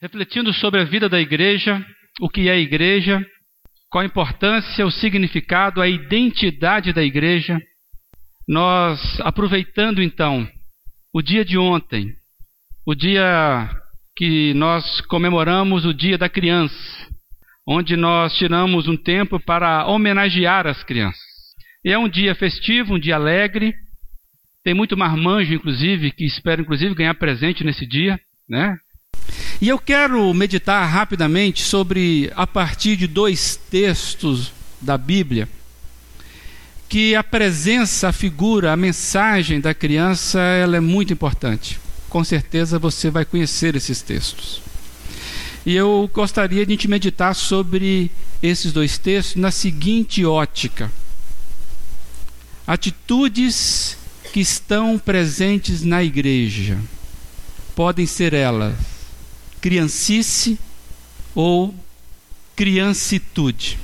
refletindo sobre a vida da igreja, o que é a igreja, qual a importância, o significado, a identidade da igreja. Nós, aproveitando então o dia de ontem, o dia que nós comemoramos o Dia da Criança, onde nós tiramos um tempo para homenagear as crianças. E é um dia festivo, um dia alegre. Tem muito marmanjo, inclusive, que espera, inclusive, ganhar presente nesse dia, né? E eu quero meditar rapidamente sobre, a partir de dois textos da Bíblia, que a presença, a figura, a mensagem da criança, ela é muito importante. Com certeza você vai conhecer esses textos. E eu gostaria de a gente meditar sobre esses dois textos na seguinte ótica: atitudes que estão presentes na igreja podem ser elas criancice ou criancitude.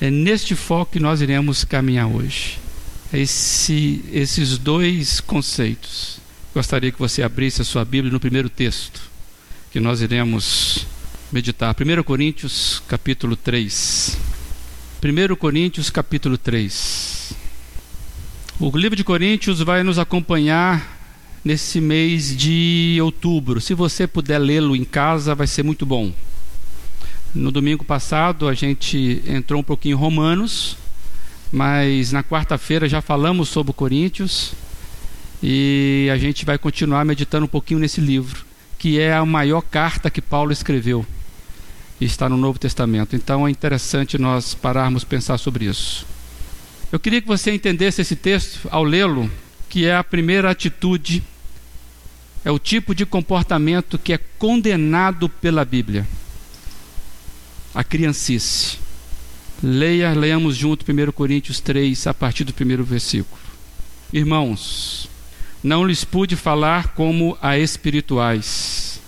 É neste foco que nós iremos caminhar hoje. Esse, esses dois conceitos. Gostaria que você abrisse a sua Bíblia no primeiro texto que nós iremos meditar. 1 Coríntios, capítulo 3. 1 Coríntios, capítulo 3. O livro de Coríntios vai nos acompanhar nesse mês de outubro. Se você puder lê-lo em casa, vai ser muito bom. No domingo passado a gente entrou um pouquinho em Romanos, mas na quarta-feira já falamos sobre Coríntios e a gente vai continuar meditando um pouquinho nesse livro, que é a maior carta que Paulo escreveu. E está no Novo Testamento. Então é interessante nós pararmos pensar sobre isso. Eu queria que você entendesse esse texto ao lê-lo, que é a primeira atitude é o tipo de comportamento que é condenado pela Bíblia. A criancice. Leia, leamos junto 1 Coríntios 3, a partir do primeiro versículo. Irmãos, não lhes pude falar como a espirituais,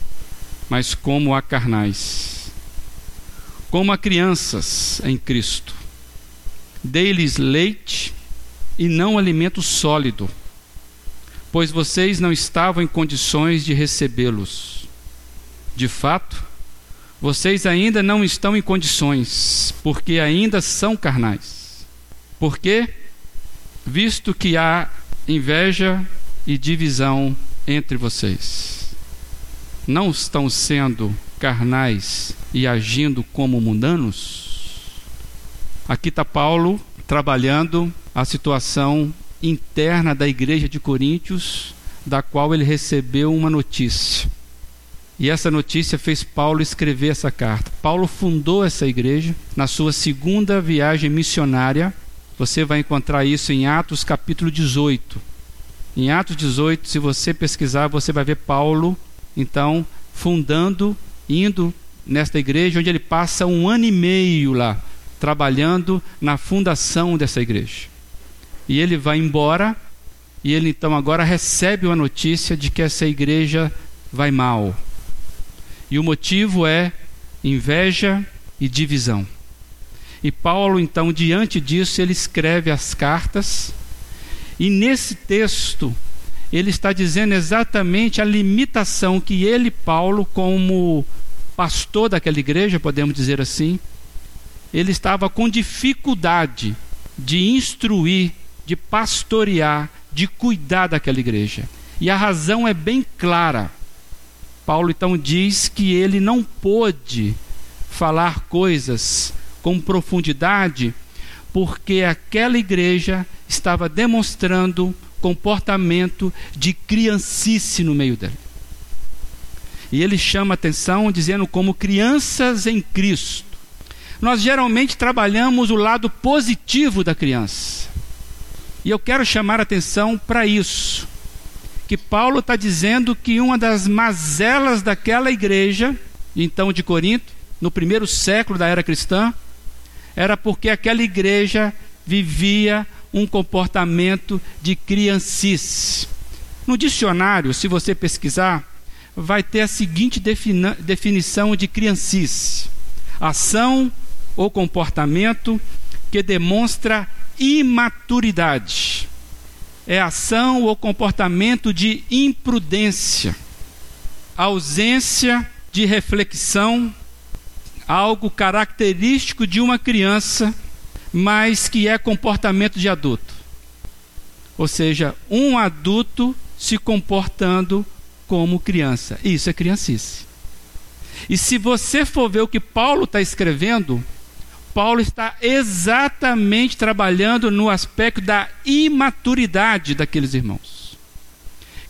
mas como a carnais, como a crianças em Cristo. Dei-lhes leite e não alimento sólido pois vocês não estavam em condições de recebê-los. De fato, vocês ainda não estão em condições, porque ainda são carnais. Por quê? Visto que há inveja e divisão entre vocês. Não estão sendo carnais e agindo como mundanos? Aqui está Paulo trabalhando a situação interna da igreja de Coríntios, da qual ele recebeu uma notícia. E essa notícia fez Paulo escrever essa carta. Paulo fundou essa igreja na sua segunda viagem missionária. Você vai encontrar isso em Atos capítulo 18. Em Atos 18, se você pesquisar, você vai ver Paulo, então, fundando, indo nesta igreja, onde ele passa um ano e meio lá, trabalhando na fundação dessa igreja e ele vai embora, e ele então agora recebe uma notícia de que essa igreja vai mal. E o motivo é inveja e divisão. E Paulo, então, diante disso, ele escreve as cartas, e nesse texto, ele está dizendo exatamente a limitação que ele, Paulo, como pastor daquela igreja, podemos dizer assim, ele estava com dificuldade de instruir de pastorear, de cuidar daquela igreja. E a razão é bem clara. Paulo então diz que ele não pôde falar coisas com profundidade porque aquela igreja estava demonstrando comportamento de criancice no meio dela. E ele chama atenção dizendo como crianças em Cristo. Nós geralmente trabalhamos o lado positivo da criança. E eu quero chamar a atenção para isso. Que Paulo está dizendo que uma das mazelas daquela igreja, então de Corinto, no primeiro século da era cristã, era porque aquela igreja vivia um comportamento de criancice. No dicionário, se você pesquisar, vai ter a seguinte definição de criancice: ação ou comportamento que demonstra imaturidade. É ação ou comportamento de imprudência. ausência de reflexão, algo característico de uma criança, mas que é comportamento de adulto. Ou seja, um adulto se comportando como criança. Isso é criancice. E se você for ver o que Paulo está escrevendo, Paulo está exatamente trabalhando no aspecto da imaturidade daqueles irmãos.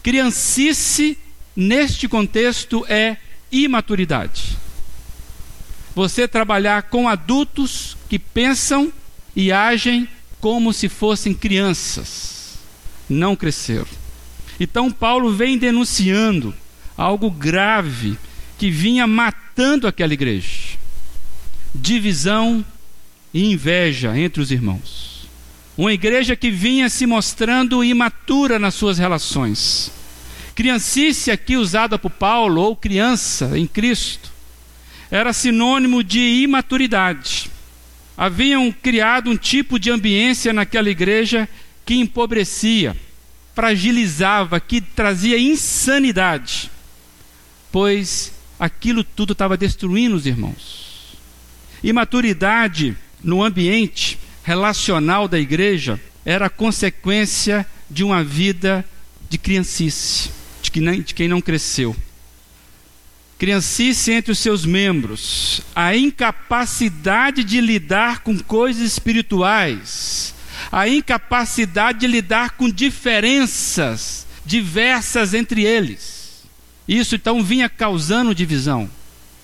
Criancice, neste contexto, é imaturidade. Você trabalhar com adultos que pensam e agem como se fossem crianças, não cresceram. Então, Paulo vem denunciando algo grave que vinha matando aquela igreja: divisão e inveja entre os irmãos. Uma igreja que vinha se mostrando imatura nas suas relações. Criancice, aqui usada por Paulo, ou criança em Cristo, era sinônimo de imaturidade. Haviam criado um tipo de ambiência naquela igreja que empobrecia, fragilizava, que trazia insanidade, pois aquilo tudo estava destruindo os irmãos. Imaturidade no ambiente relacional da igreja era consequência de uma vida de criancice, de quem, não, de quem não cresceu. Criancice entre os seus membros, a incapacidade de lidar com coisas espirituais, a incapacidade de lidar com diferenças diversas entre eles. Isso então vinha causando divisão.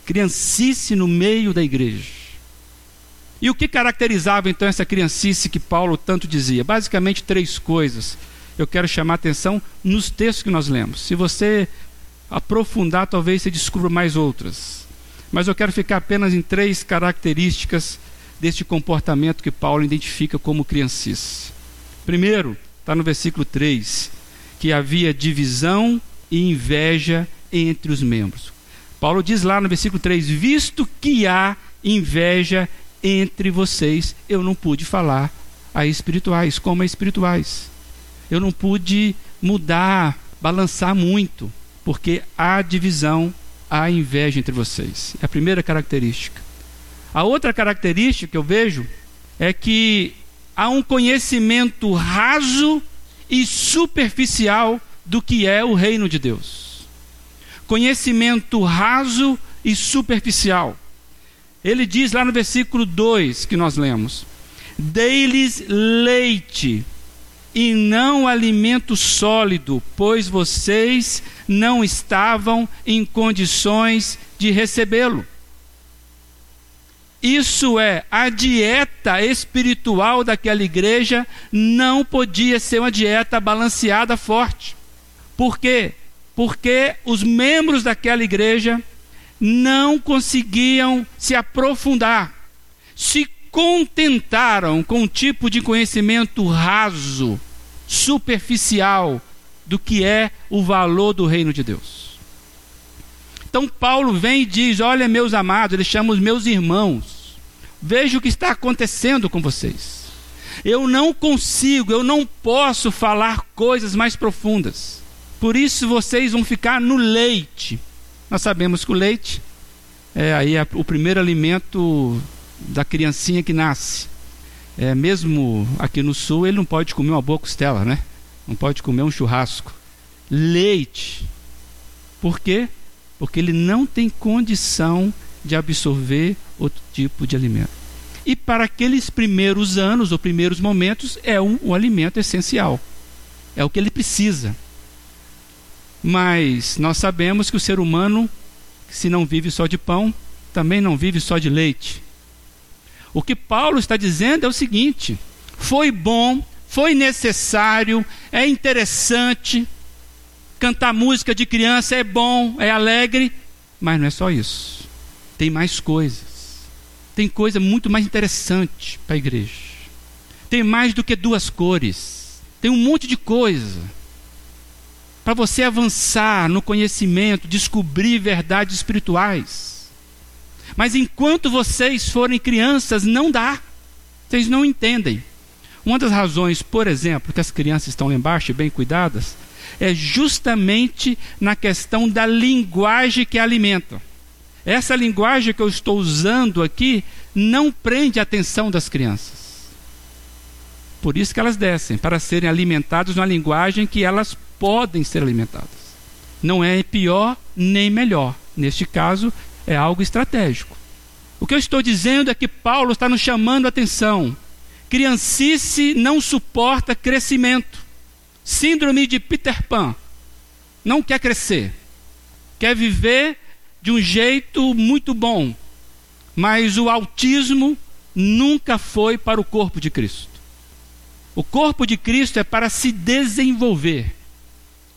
Criancice no meio da igreja. E o que caracterizava então essa criancice que Paulo tanto dizia? Basicamente três coisas. Eu quero chamar a atenção nos textos que nós lemos. Se você aprofundar, talvez você descubra mais outras. Mas eu quero ficar apenas em três características deste comportamento que Paulo identifica como criancice. Primeiro, está no versículo 3, que havia divisão e inveja entre os membros. Paulo diz lá no versículo 3: Visto que há inveja entre vocês, eu não pude falar a espirituais, como a espirituais. Eu não pude mudar, balançar muito, porque há divisão, há inveja entre vocês. É a primeira característica. A outra característica que eu vejo é que há um conhecimento raso e superficial do que é o reino de Deus. Conhecimento raso e superficial. Ele diz lá no versículo 2 que nós lemos: Dei-lhes leite e não alimento sólido, pois vocês não estavam em condições de recebê-lo. Isso é, a dieta espiritual daquela igreja não podia ser uma dieta balanceada forte. Por quê? Porque os membros daquela igreja não conseguiam se aprofundar, se contentaram com um tipo de conhecimento raso, superficial do que é o valor do reino de Deus. Então Paulo vem e diz: Olha, meus amados, ele chama os meus irmãos, veja o que está acontecendo com vocês. Eu não consigo, eu não posso falar coisas mais profundas. Por isso vocês vão ficar no leite nós sabemos que o leite é aí é o primeiro alimento da criancinha que nasce. É, mesmo aqui no sul, ele não pode comer uma boa costela, né? Não pode comer um churrasco. Leite. Por quê? Porque ele não tem condição de absorver outro tipo de alimento. E para aqueles primeiros anos ou primeiros momentos, é um, um alimento essencial. É o que ele precisa. Mas nós sabemos que o ser humano, se não vive só de pão, também não vive só de leite. O que Paulo está dizendo é o seguinte: foi bom, foi necessário, é interessante. Cantar música de criança é bom, é alegre, mas não é só isso. Tem mais coisas. Tem coisa muito mais interessante para a igreja. Tem mais do que duas cores. Tem um monte de coisa para você avançar no conhecimento, descobrir verdades espirituais. Mas enquanto vocês forem crianças, não dá. Vocês não entendem. Uma das razões, por exemplo, que as crianças estão lá embaixo, bem cuidadas, é justamente na questão da linguagem que alimenta. Essa linguagem que eu estou usando aqui não prende a atenção das crianças. Por isso que elas descem, para serem alimentadas na linguagem que elas podem ser alimentadas. Não é pior nem melhor. Neste caso, é algo estratégico. O que eu estou dizendo é que Paulo está nos chamando a atenção. Criancice não suporta crescimento. Síndrome de Peter Pan. Não quer crescer. Quer viver de um jeito muito bom. Mas o autismo nunca foi para o corpo de Cristo. O corpo de Cristo é para se desenvolver.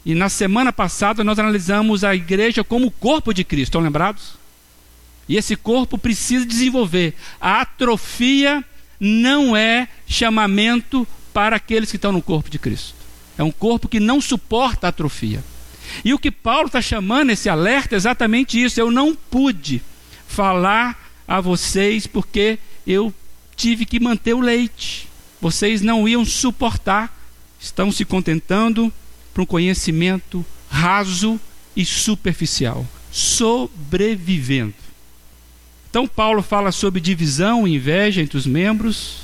E na semana passada nós analisamos a igreja como o corpo de Cristo, estão lembrados? E esse corpo precisa desenvolver. A atrofia não é chamamento para aqueles que estão no corpo de Cristo. É um corpo que não suporta a atrofia. E o que Paulo está chamando esse alerta é exatamente isso. Eu não pude falar a vocês porque eu tive que manter o leite. Vocês não iam suportar. Estão se contentando para um conhecimento raso e superficial. Sobrevivendo. Então, Paulo fala sobre divisão e inveja entre os membros,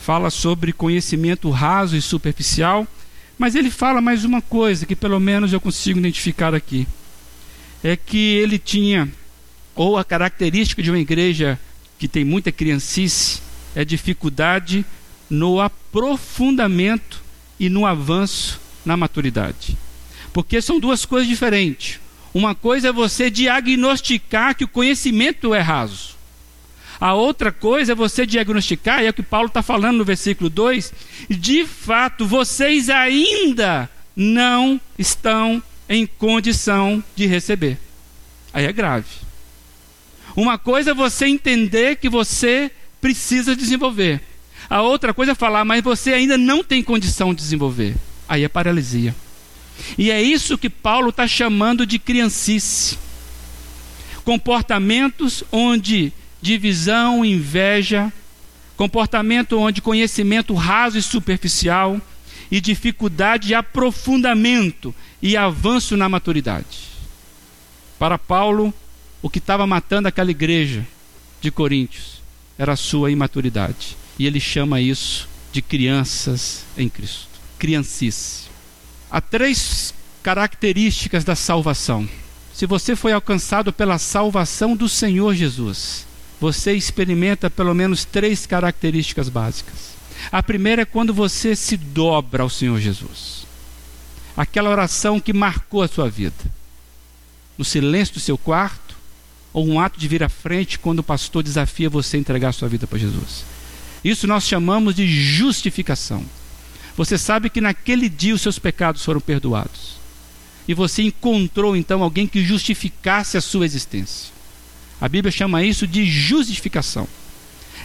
fala sobre conhecimento raso e superficial, mas ele fala mais uma coisa que pelo menos eu consigo identificar aqui. É que ele tinha, ou a característica de uma igreja que tem muita criancice, é dificuldade no aprofundamento e no avanço na maturidade. Porque são duas coisas diferentes. Uma coisa é você diagnosticar que o conhecimento é raso. A outra coisa é você diagnosticar, e é o que Paulo está falando no versículo 2, de fato vocês ainda não estão em condição de receber. Aí é grave. Uma coisa é você entender que você precisa desenvolver. A outra coisa é falar, mas você ainda não tem condição de desenvolver. Aí é paralisia. E é isso que Paulo está chamando de criancice. Comportamentos onde divisão, inveja, comportamento onde conhecimento raso e superficial, e dificuldade de aprofundamento e avanço na maturidade. Para Paulo, o que estava matando aquela igreja de Coríntios era a sua imaturidade. E ele chama isso de crianças em Cristo. Criancice. Há três características da salvação. Se você foi alcançado pela salvação do Senhor Jesus, você experimenta pelo menos três características básicas. A primeira é quando você se dobra ao Senhor Jesus. Aquela oração que marcou a sua vida. No silêncio do seu quarto, ou um ato de vir à frente quando o pastor desafia você a entregar a sua vida para Jesus. Isso nós chamamos de justificação. Você sabe que naquele dia os seus pecados foram perdoados. E você encontrou então alguém que justificasse a sua existência. A Bíblia chama isso de justificação.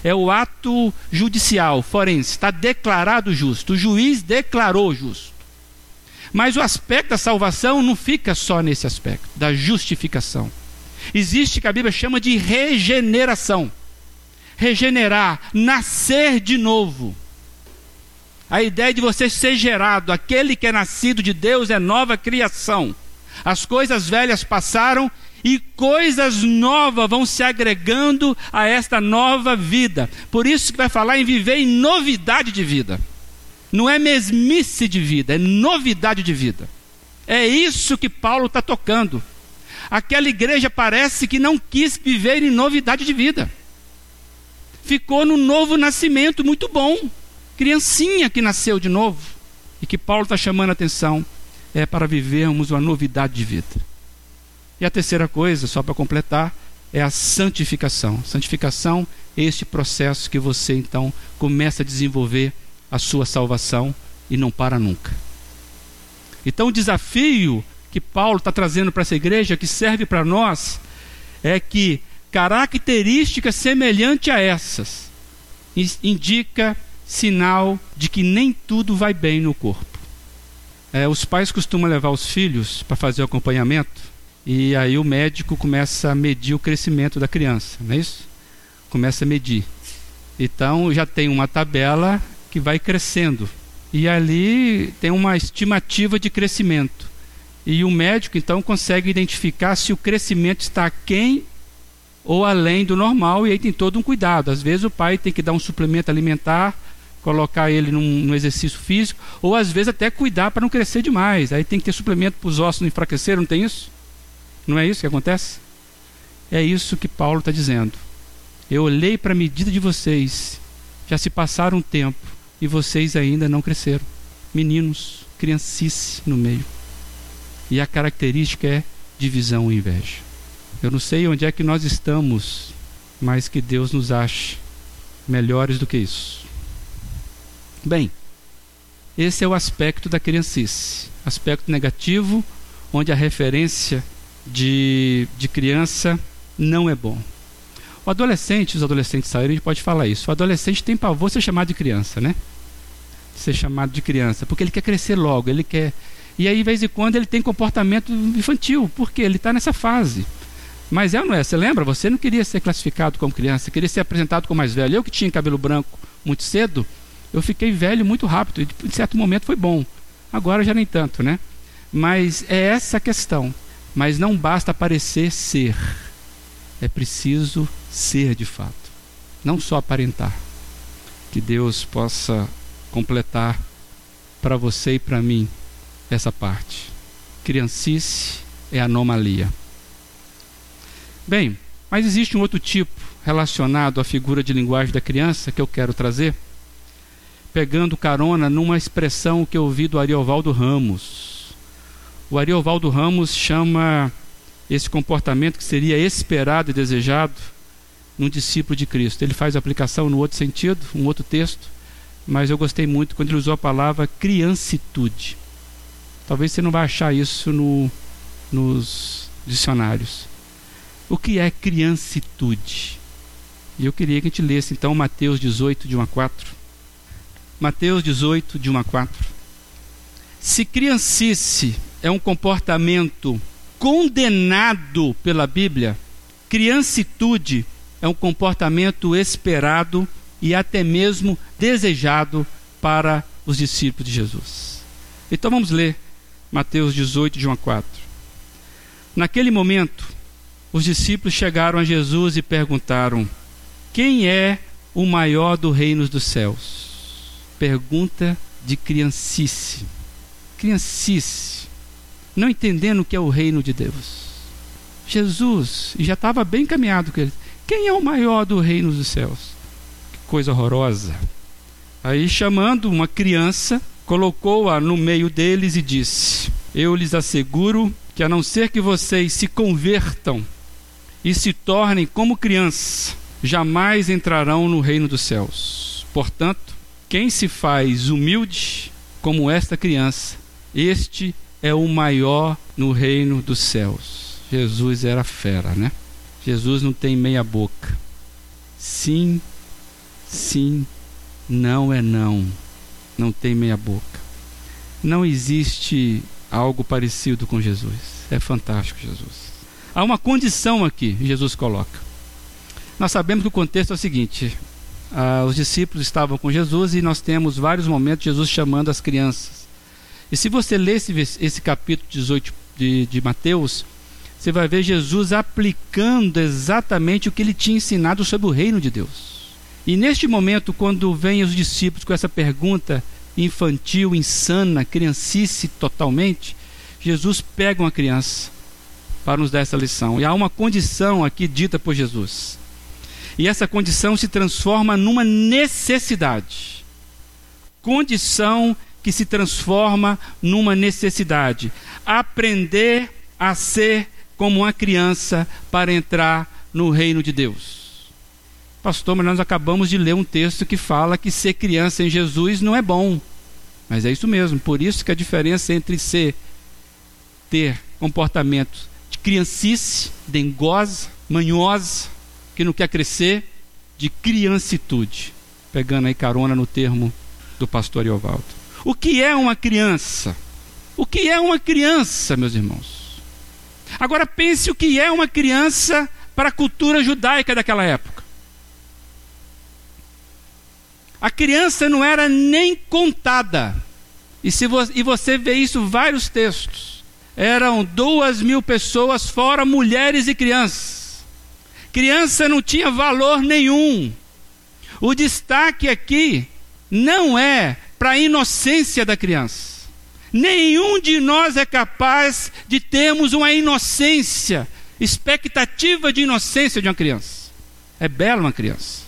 É o ato judicial, forense, está declarado justo. O juiz declarou justo. Mas o aspecto da salvação não fica só nesse aspecto, da justificação. Existe que a Bíblia chama de regeneração. Regenerar, nascer de novo. A ideia de você ser gerado, aquele que é nascido de Deus é nova criação. As coisas velhas passaram e coisas novas vão se agregando a esta nova vida. Por isso que vai falar em viver em novidade de vida. Não é mesmice de vida, é novidade de vida. É isso que Paulo está tocando. Aquela igreja parece que não quis viver em novidade de vida. Ficou no novo nascimento muito bom criancinha que nasceu de novo e que Paulo está chamando a atenção é para vivermos uma novidade de vida. E a terceira coisa, só para completar, é a santificação. Santificação é este processo que você então começa a desenvolver a sua salvação e não para nunca. Então o desafio que Paulo está trazendo para essa igreja, que serve para nós, é que características semelhantes a essas indica sinal de que nem tudo vai bem no corpo. É, os pais costumam levar os filhos para fazer o acompanhamento e aí o médico começa a medir o crescimento da criança, não é isso? Começa a medir. Então já tem uma tabela que vai crescendo E ali tem uma estimativa de crescimento. E o médico então consegue identificar se o crescimento está aquém ou além do normal, e aí tem todo um cuidado. Às vezes o pai tem que dar um suplemento alimentar, colocar ele num, num exercício físico, ou às vezes até cuidar para não crescer demais. Aí tem que ter suplemento para os ossos não enfraquecer, não tem isso? Não é isso que acontece? É isso que Paulo está dizendo. Eu olhei para a medida de vocês, já se passaram um tempo e vocês ainda não cresceram. Meninos, criancice no meio. E a característica é divisão e inveja. Eu não sei onde é que nós estamos, mas que Deus nos ache melhores do que isso. Bem, esse é o aspecto da criancice. Aspecto negativo, onde a referência de, de criança não é bom. O adolescente, os adolescentes saíram, a gente pode falar isso. O adolescente tem pavor de ser chamado de criança, né? De ser chamado de criança, porque ele quer crescer logo, ele quer. E aí, de vez em quando, ele tem comportamento infantil, porque ele está nessa fase. Mas é ou não é? Você lembra? Você não queria ser classificado como criança, queria ser apresentado como mais velho. Eu que tinha cabelo branco muito cedo, eu fiquei velho muito rápido. E, em certo momento foi bom. Agora já nem tanto, né? Mas é essa a questão. Mas não basta parecer ser. É preciso ser de fato. Não só aparentar. Que Deus possa completar para você e para mim essa parte. Criancice é anomalia. Bem, mas existe um outro tipo relacionado à figura de linguagem da criança que eu quero trazer, pegando carona numa expressão que eu ouvi do Ariovaldo Ramos. O Ariovaldo Ramos chama esse comportamento que seria esperado e desejado num discípulo de Cristo. Ele faz aplicação no outro sentido, um outro texto, mas eu gostei muito quando ele usou a palavra criancitude. Talvez você não vá achar isso no, nos dicionários. O que é criancitude? E eu queria que a gente lesse então Mateus 18, de 1 a 4. Mateus 18, de 1 a 4. Se criancice é um comportamento condenado pela Bíblia, criancitude é um comportamento esperado e até mesmo desejado para os discípulos de Jesus. Então vamos ler Mateus 18, de 1 a 4. Naquele momento, os discípulos chegaram a Jesus e perguntaram: Quem é o maior do reino dos céus? Pergunta de criancice. Criancice. Não entendendo o que é o reino de Deus. Jesus, já estava bem caminhado com ele. Quem é o maior do reino dos céus? Que coisa horrorosa. Aí, chamando uma criança, colocou-a no meio deles e disse: Eu lhes asseguro que, a não ser que vocês se convertam e se tornem como crianças, jamais entrarão no reino dos céus. Portanto, quem se faz humilde como esta criança, este é o maior no reino dos céus. Jesus era fera, né? Jesus não tem meia boca. Sim, sim, não é não. Não tem meia boca. Não existe algo parecido com Jesus. É fantástico, Jesus. Há uma condição aqui, Jesus coloca. Nós sabemos que o contexto é o seguinte: ah, os discípulos estavam com Jesus e nós temos vários momentos Jesus chamando as crianças. E se você ler esse, esse capítulo 18 de, de Mateus, você vai ver Jesus aplicando exatamente o que ele tinha ensinado sobre o reino de Deus. E neste momento, quando vêm os discípulos com essa pergunta infantil, insana, criancice totalmente, Jesus pega uma criança para nos dar essa lição. E há uma condição aqui dita por Jesus. E essa condição se transforma numa necessidade. Condição que se transforma numa necessidade. Aprender a ser como uma criança para entrar no reino de Deus. Pastor, mas nós acabamos de ler um texto que fala que ser criança em Jesus não é bom. Mas é isso mesmo. Por isso que a diferença entre ser, ter comportamentos criancice, dengosa, manhosa, que não quer crescer, de criancitude. Pegando aí carona no termo do pastor Iovaldo. O que é uma criança? O que é uma criança, meus irmãos? Agora pense o que é uma criança para a cultura judaica daquela época. A criança não era nem contada. E, se vo e você vê isso em vários textos. Eram duas mil pessoas, fora mulheres e crianças. Criança não tinha valor nenhum. O destaque aqui não é para a inocência da criança. Nenhum de nós é capaz de termos uma inocência, expectativa de inocência de uma criança. É bela uma criança.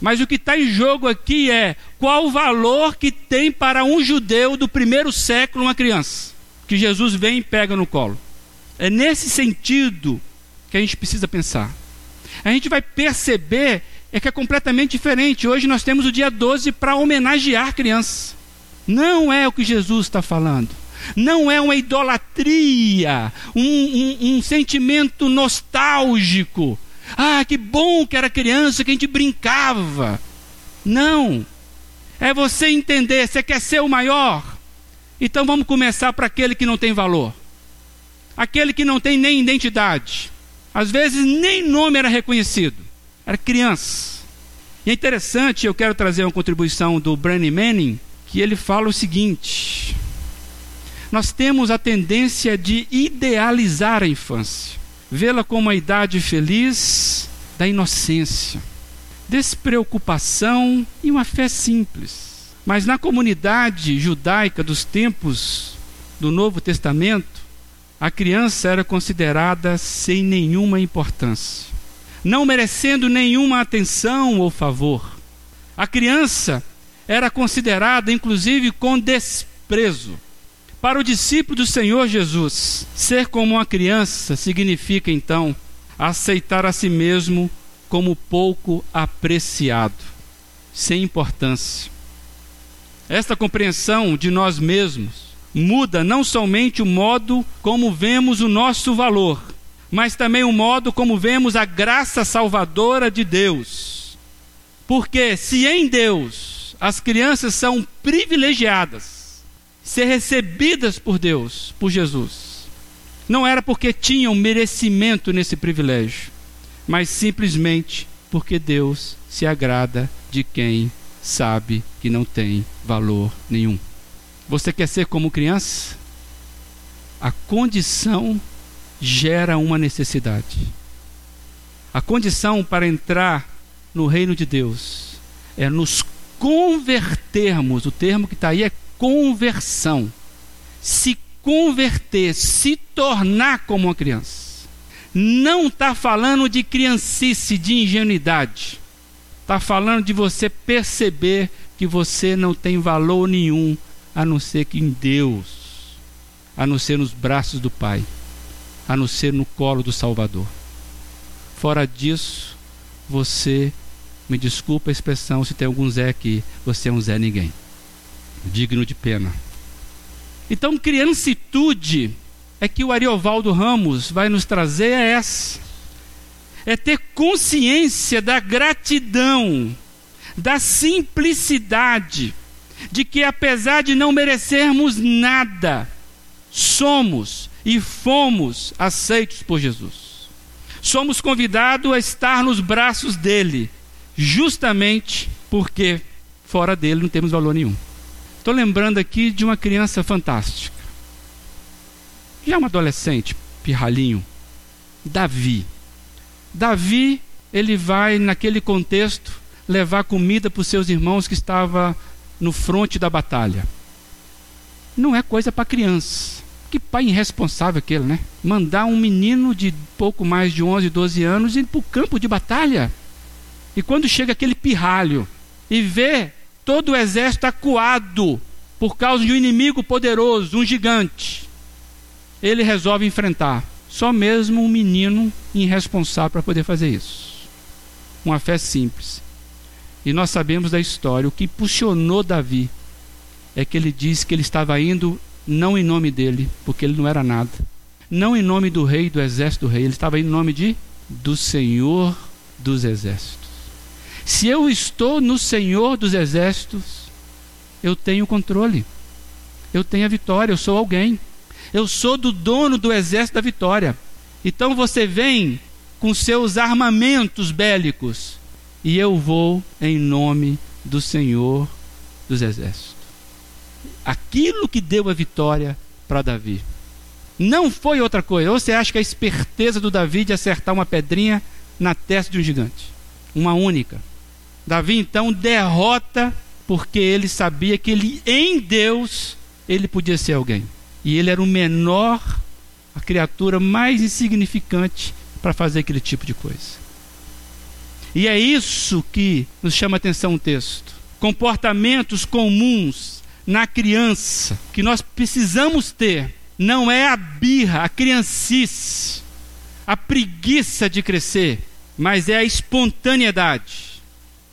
Mas o que está em jogo aqui é qual o valor que tem para um judeu do primeiro século uma criança, que Jesus vem e pega no colo. É nesse sentido que a gente precisa pensar. A gente vai perceber é que é completamente diferente. Hoje nós temos o dia 12 para homenagear crianças. Não é o que Jesus está falando. Não é uma idolatria, um, um, um sentimento nostálgico. Ah, que bom que era criança, que a gente brincava. Não. É você entender, você quer ser o maior? Então vamos começar para aquele que não tem valor. Aquele que não tem nem identidade. Às vezes nem nome era reconhecido era criança. E é interessante, eu quero trazer uma contribuição do Branny Manning, que ele fala o seguinte: nós temos a tendência de idealizar a infância, vê-la como a idade feliz da inocência, despreocupação e uma fé simples. Mas na comunidade judaica dos tempos do Novo Testamento, a criança era considerada sem nenhuma importância não merecendo nenhuma atenção ou favor. A criança era considerada, inclusive, com desprezo. Para o discípulo do Senhor Jesus, ser como uma criança significa, então, aceitar a si mesmo como pouco apreciado, sem importância. Esta compreensão de nós mesmos muda não somente o modo como vemos o nosso valor, mas também o modo como vemos a graça salvadora de Deus. Porque se em Deus as crianças são privilegiadas, ser recebidas por Deus, por Jesus, não era porque tinham merecimento nesse privilégio, mas simplesmente porque Deus se agrada de quem sabe que não tem valor nenhum. Você quer ser como criança? A condição gera uma necessidade. A condição para entrar no reino de Deus é nos convertermos. O termo que está aí é conversão. Se converter, se tornar como uma criança. Não está falando de criancice, de ingenuidade. Está falando de você perceber que você não tem valor nenhum a não ser que em Deus, a não ser nos braços do Pai a não ser no colo do Salvador. Fora disso, você, me desculpa a expressão se tem algum Zé aqui, você é um Zé ninguém, digno de pena. Então, criancitude é que o Ariovaldo Ramos vai nos trazer é essa. É ter consciência da gratidão, da simplicidade, de que apesar de não merecermos nada, somos e fomos aceitos por Jesus. Somos convidados a estar nos braços dele, justamente porque fora dele não temos valor nenhum. Estou lembrando aqui de uma criança fantástica. Já um adolescente, pirralhinho, Davi. Davi, ele vai naquele contexto levar comida para os seus irmãos que estava no fronte da batalha. Não é coisa para criança. Que pai irresponsável aquele, né? Mandar um menino de pouco mais de 11, 12 anos ir para o campo de batalha. E quando chega aquele pirralho e vê todo o exército acuado por causa de um inimigo poderoso, um gigante, ele resolve enfrentar. Só mesmo um menino irresponsável para poder fazer isso. Uma fé simples. E nós sabemos da história, o que impulsionou Davi é que ele disse que ele estava indo não em nome dele, porque ele não era nada. Não em nome do rei, do exército do rei, ele estava em nome de do Senhor dos exércitos. Se eu estou no Senhor dos exércitos, eu tenho controle. Eu tenho a vitória, eu sou alguém. Eu sou do dono do exército da vitória. Então você vem com seus armamentos bélicos e eu vou em nome do Senhor dos exércitos. aquilo que deu a vitória para Davi. Não foi outra coisa. Ou você acha que a esperteza do Davi de acertar uma pedrinha na testa de um gigante? Uma única. Davi então derrota porque ele sabia que ele em Deus ele podia ser alguém. E ele era o menor, a criatura mais insignificante para fazer aquele tipo de coisa. E é isso que nos chama a atenção o texto. Comportamentos comuns na criança que nós precisamos ter não é a birra, a criancice, a preguiça de crescer, mas é a espontaneidade.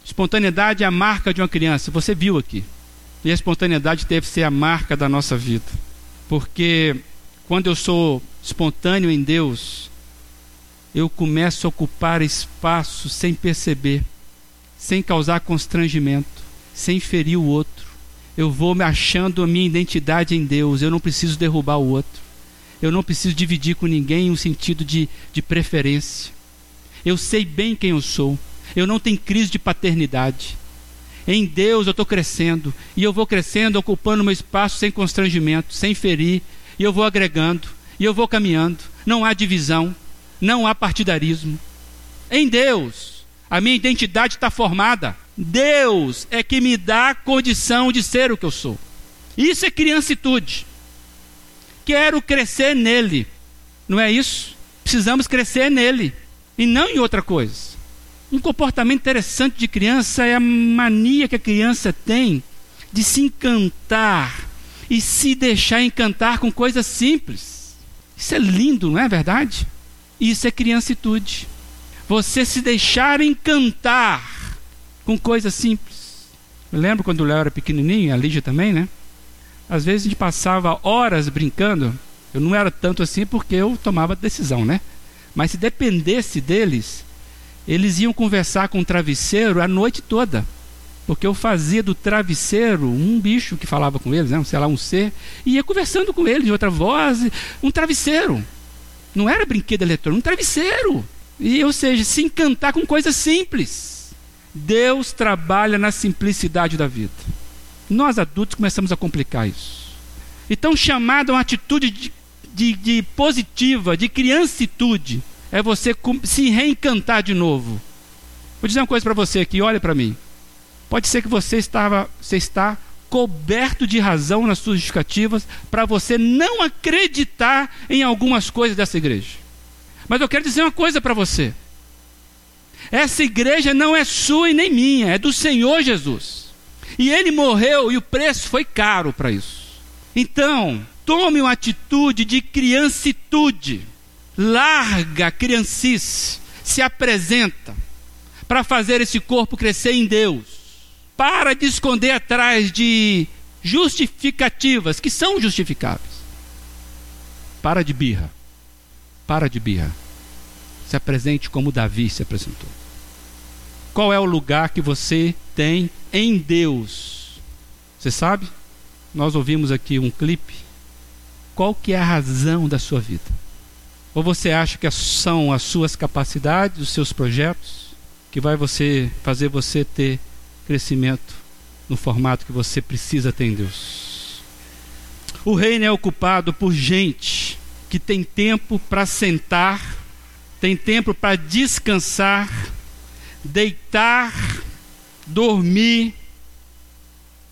Espontaneidade é a marca de uma criança, você viu aqui. E a espontaneidade deve ser a marca da nossa vida. Porque quando eu sou espontâneo em Deus, eu começo a ocupar espaço sem perceber, sem causar constrangimento, sem ferir o outro. Eu vou me achando a minha identidade em Deus, eu não preciso derrubar o outro. Eu não preciso dividir com ninguém um sentido de, de preferência. Eu sei bem quem eu sou. Eu não tenho crise de paternidade. Em Deus eu estou crescendo. E eu vou crescendo, ocupando meu espaço sem constrangimento, sem ferir. E eu vou agregando. E eu vou caminhando. Não há divisão não há partidarismo. Em Deus, a minha identidade está formada. Deus é que me dá a condição de ser o que eu sou. Isso é criancitude. Quero crescer nele. Não é isso? Precisamos crescer nele e não em outra coisa. Um comportamento interessante de criança é a mania que a criança tem de se encantar e se deixar encantar com coisas simples. Isso é lindo, não é verdade? Isso é criancitude. Você se deixar encantar com coisas simples. Eu lembro quando o Léo era pequenininho, a Lígia também, né? Às vezes a gente passava horas brincando. Eu não era tanto assim porque eu tomava decisão, né? Mas se dependesse deles, eles iam conversar com o travesseiro a noite toda. Porque eu fazia do travesseiro um bicho que falava com eles, né? sei lá, um ser, e ia conversando com eles de outra voz, um travesseiro. Não era brinquedo eletrônico, um travesseiro. E, ou seja, se encantar com coisas simples. Deus trabalha na simplicidade da vida. Nós adultos começamos a complicar isso. Então, chamado a uma atitude de, de, de positiva, de criancitude, é você se reencantar de novo. Vou dizer uma coisa para você aqui, olha para mim. Pode ser que você estava, você está coberto de razão nas suas justificativas para você não acreditar em algumas coisas dessa igreja. Mas eu quero dizer uma coisa para você. Essa igreja não é sua e nem minha, é do Senhor Jesus. E ele morreu e o preço foi caro para isso. Então, tome uma atitude de criancitude. Larga a criancice, se apresenta para fazer esse corpo crescer em Deus para de esconder atrás de justificativas que são justificáveis. Para de birra. Para de birra. Se apresente como Davi se apresentou. Qual é o lugar que você tem em Deus? Você sabe? Nós ouvimos aqui um clipe. Qual que é a razão da sua vida? Ou você acha que são as suas capacidades, os seus projetos que vai você fazer você ter crescimento no formato que você precisa ter em Deus. O reino é ocupado por gente que tem tempo para sentar, tem tempo para descansar, deitar, dormir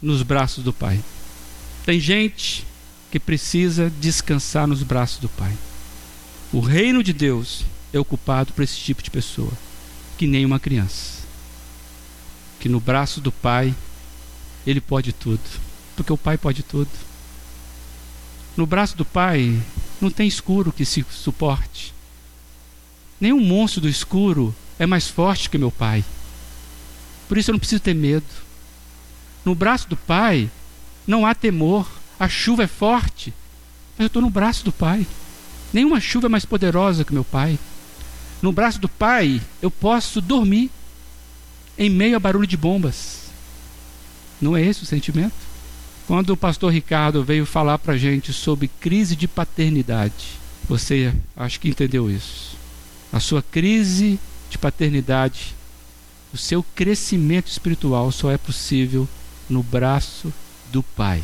nos braços do Pai. Tem gente que precisa descansar nos braços do Pai. O reino de Deus é ocupado por esse tipo de pessoa, que nem uma criança que no braço do Pai ele pode tudo, porque o Pai pode tudo. No braço do Pai não tem escuro que se suporte. Nenhum monstro do escuro é mais forte que meu Pai. Por isso eu não preciso ter medo. No braço do Pai não há temor. A chuva é forte, mas eu estou no braço do Pai. Nenhuma chuva é mais poderosa que meu Pai. No braço do Pai eu posso dormir em meio a barulho de bombas. Não é esse o sentimento? Quando o pastor Ricardo veio falar para a gente sobre crise de paternidade, você acho que entendeu isso. A sua crise de paternidade, o seu crescimento espiritual só é possível no braço do Pai.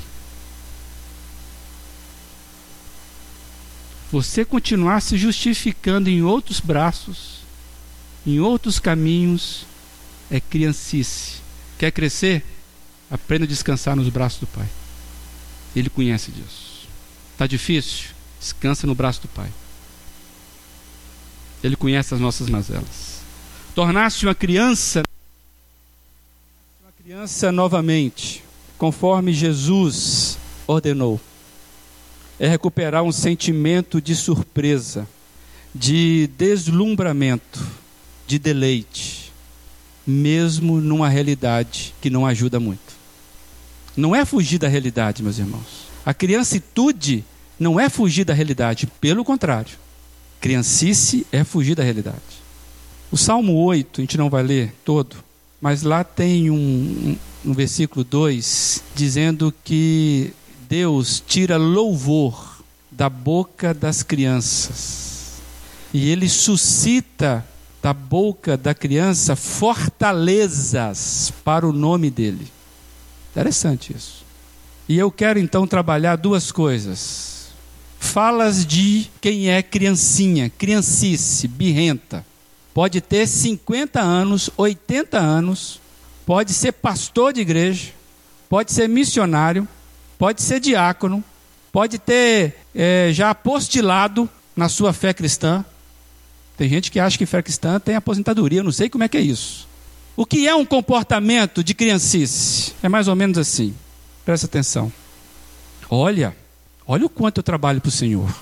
Você continuar se justificando em outros braços, em outros caminhos, é criancice. Quer crescer? Aprenda a descansar nos braços do Pai. Ele conhece disso. Está difícil? Descansa no braço do Pai. Ele conhece as nossas mazelas. Tornaste uma criança, uma criança novamente, conforme Jesus ordenou. É recuperar um sentimento de surpresa, de deslumbramento, de deleite, mesmo numa realidade que não ajuda muito. Não é fugir da realidade, meus irmãos. A criancitude não é fugir da realidade, pelo contrário. Criancice é fugir da realidade. O Salmo 8, a gente não vai ler todo, mas lá tem um, um, versículo 2 dizendo que Deus tira louvor da boca das crianças. E ele suscita da boca da criança fortalezas para o nome dele. Interessante isso. E eu quero então trabalhar duas coisas. Falas de quem é criancinha, criancice, birrenta. Pode ter 50 anos, 80 anos, pode ser pastor de igreja, pode ser missionário, pode ser diácono, pode ter é, já apostilado na sua fé cristã. Tem gente que acha que fé tem aposentadoria, eu não sei como é que é isso. O que é um comportamento de criancice? É mais ou menos assim. Presta atenção. Olha, olha o quanto eu trabalho para o Senhor.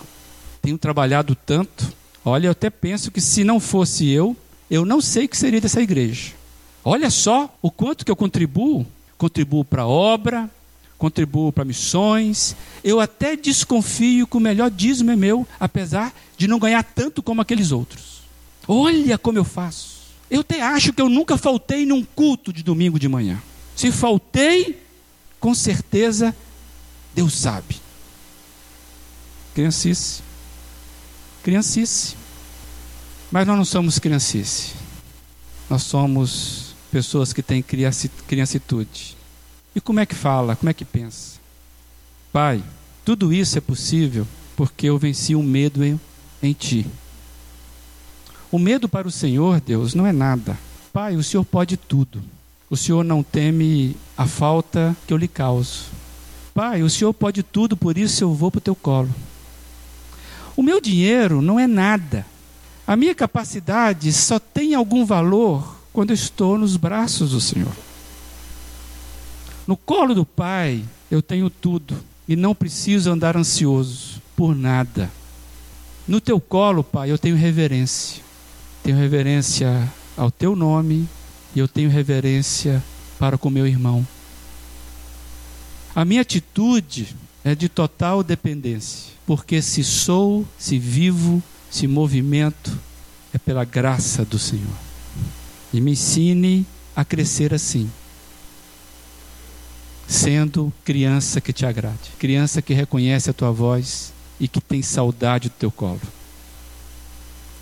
Tenho trabalhado tanto. Olha, eu até penso que se não fosse eu, eu não sei o que seria dessa igreja. Olha só o quanto que eu contribuo. Contribuo para a obra, contribuo para missões. Eu até desconfio que o melhor dízimo é meu, apesar de não ganhar tanto como aqueles outros. Olha como eu faço. Eu até acho que eu nunca faltei num culto de domingo de manhã. Se faltei, com certeza Deus sabe. Criancice. Criancice. Mas nós não somos criancice. Nós somos pessoas que têm criancitude. E como é que fala? Como é que pensa? Pai, tudo isso é possível porque eu venci o medo em, em ti. O medo para o Senhor, Deus, não é nada. Pai, o Senhor pode tudo. O Senhor não teme a falta que eu lhe causo. Pai, o Senhor pode tudo, por isso eu vou para o teu colo. O meu dinheiro não é nada. A minha capacidade só tem algum valor quando eu estou nos braços do Senhor. No colo do Pai eu tenho tudo e não preciso andar ansioso por nada. No teu colo, Pai, eu tenho reverência tenho reverência ao teu nome e eu tenho reverência para com meu irmão. A minha atitude é de total dependência, porque se sou, se vivo, se movimento, é pela graça do Senhor. E me ensine a crescer assim, sendo criança que te agrade, criança que reconhece a tua voz e que tem saudade do teu colo.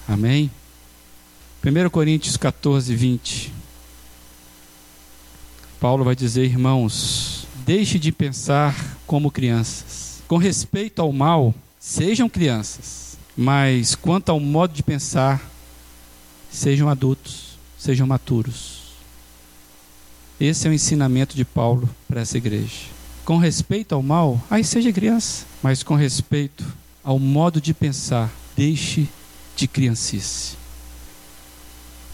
Amém? 1 Coríntios 14, 20. Paulo vai dizer, irmãos, deixe de pensar como crianças. Com respeito ao mal, sejam crianças, mas quanto ao modo de pensar, sejam adultos, sejam maturos. Esse é o ensinamento de Paulo para essa igreja. Com respeito ao mal, aí seja criança, mas com respeito ao modo de pensar, deixe de criancice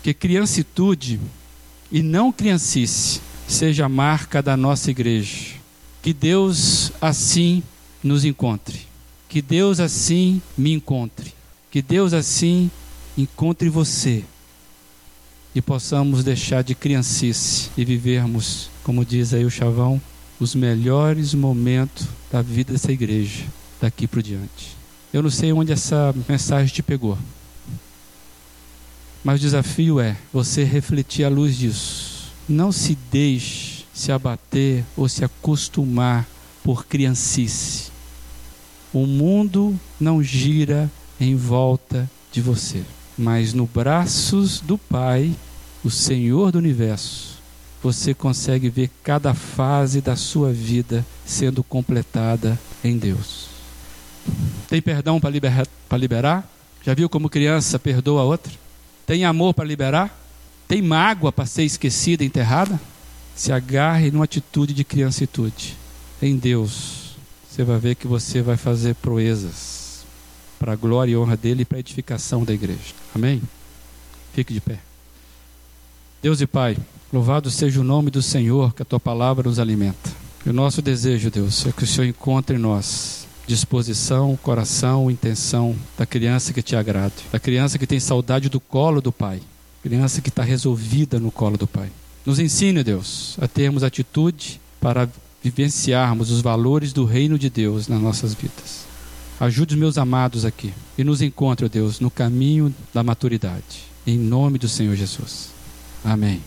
que criancitude e não criancice seja a marca da nossa igreja. Que Deus assim nos encontre. Que Deus assim me encontre. Que Deus assim encontre você. E possamos deixar de criancice e vivermos, como diz aí o chavão, os melhores momentos da vida dessa igreja daqui por diante. Eu não sei onde essa mensagem te pegou. Mas o desafio é você refletir à luz disso. Não se deixe se abater ou se acostumar por criancice. O mundo não gira em volta de você, mas no braços do Pai, o Senhor do universo, você consegue ver cada fase da sua vida sendo completada em Deus. Tem perdão para liberar, liberar? Já viu como criança perdoa a outra? Tem amor para liberar? Tem mágoa para ser esquecida, enterrada? Se agarre numa atitude de criancitude. Em Deus, você vai ver que você vai fazer proezas para a glória e honra dele e para a edificação da igreja. Amém? Fique de pé. Deus e Pai, louvado seja o nome do Senhor, que a tua palavra nos alimenta. E o nosso desejo, Deus, é que o Senhor encontre em nós disposição, coração, intenção da criança que te agrada, da criança que tem saudade do colo do Pai, criança que está resolvida no colo do Pai. Nos ensine, Deus, a termos atitude para vivenciarmos os valores do reino de Deus nas nossas vidas. Ajude os meus amados aqui e nos encontre, Deus, no caminho da maturidade. Em nome do Senhor Jesus. Amém.